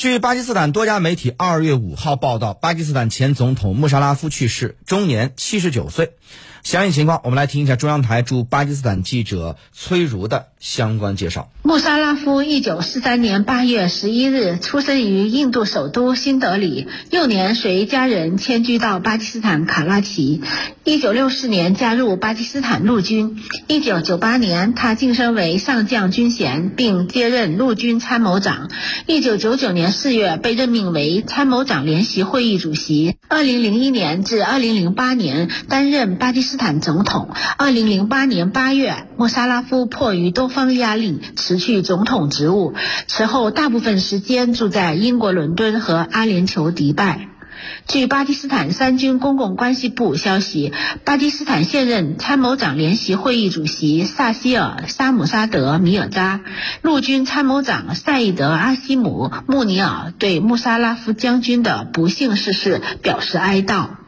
据巴基斯坦多家媒体二月五号报道，巴基斯坦前总统穆沙拉夫去世，终年七十九岁。详细情况，我们来听一下中央台驻巴基斯坦记者崔如的相关介绍。穆沙拉夫一九四三年八月十一日出生于印度首都新德里，幼年随家人迁居到巴基斯坦卡拉奇。一九六四年加入巴基斯坦陆军。一九九八年，他晋升为上将军衔，并接任陆军参谋长。一九九九年四月被任命为参谋长联席会议主席。二零零一年至二零零八年担任巴基斯坦总统。二零零八年八月，莫沙拉夫迫于多方压力辞去总统职务，此后大部分时间住在英国伦敦和阿联酋迪拜。据巴基斯坦三军公共关系部消息，巴基斯坦现任参谋长联席会议主席萨希尔·沙姆沙德·米尔扎、陆军参谋长赛义德·阿西姆·穆尼尔对穆沙拉夫将军的不幸逝世表示哀悼。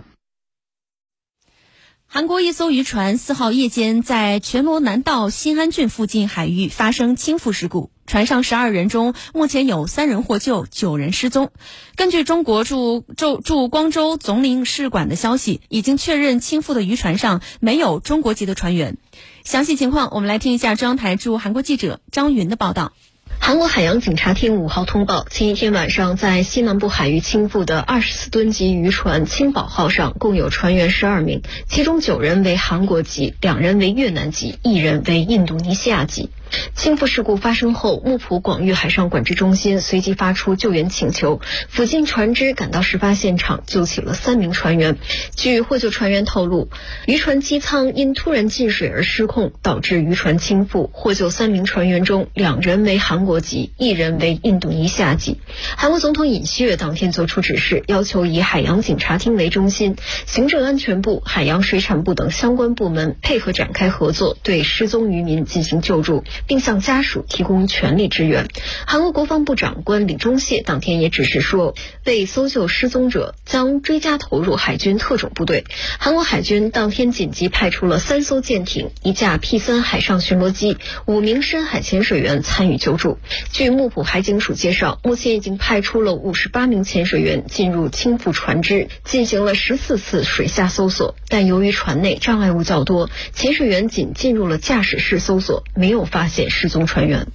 韩国一艘渔船四号夜间在全罗南道新安郡附近海域发生倾覆事故，船上十二人中目前有三人获救，九人失踪。根据中国驻驻驻光州总领事馆的消息，已经确认倾覆的渔船上没有中国籍的船员。详细情况，我们来听一下中央台驻韩国记者张云的报道。韩国海洋警察厅五号通报，前一天晚上在西南部海域倾覆的二十四吨级渔船“青宝号”上，共有船员十二名，其中九人为韩国籍，两人为越南籍，一人为印度尼西亚籍。倾覆事故发生后，木浦广域海上管制中心随即发出救援请求，附近船只赶到事发现场，救起了三名船员。据获救船员透露，渔船机舱因突然进水而失控，导致渔船倾覆。获救三名船员中，两人为韩国籍，一人为印度尼西亚籍。韩国总统尹锡悦当天作出指示，要求以海洋警察厅为中心，行政安全部、海洋水产部等相关部门配合展开合作，对失踪渔民进行救助。并向家属提供全力支援。韩国国防部长官李钟燮当天也指示说，为搜救失踪者，将追加投入海军特种部队。韩国海军当天紧急派出了三艘舰艇、一架 P 三海上巡逻机、五名深海潜水员参与救助。据木浦海警署介绍，目前已经派出了五十八名潜水员进入倾覆船只，进行了十四次水下搜索。但由于船内障碍物较多，潜水员仅进入了驾驶室搜索，没有发解失踪船员。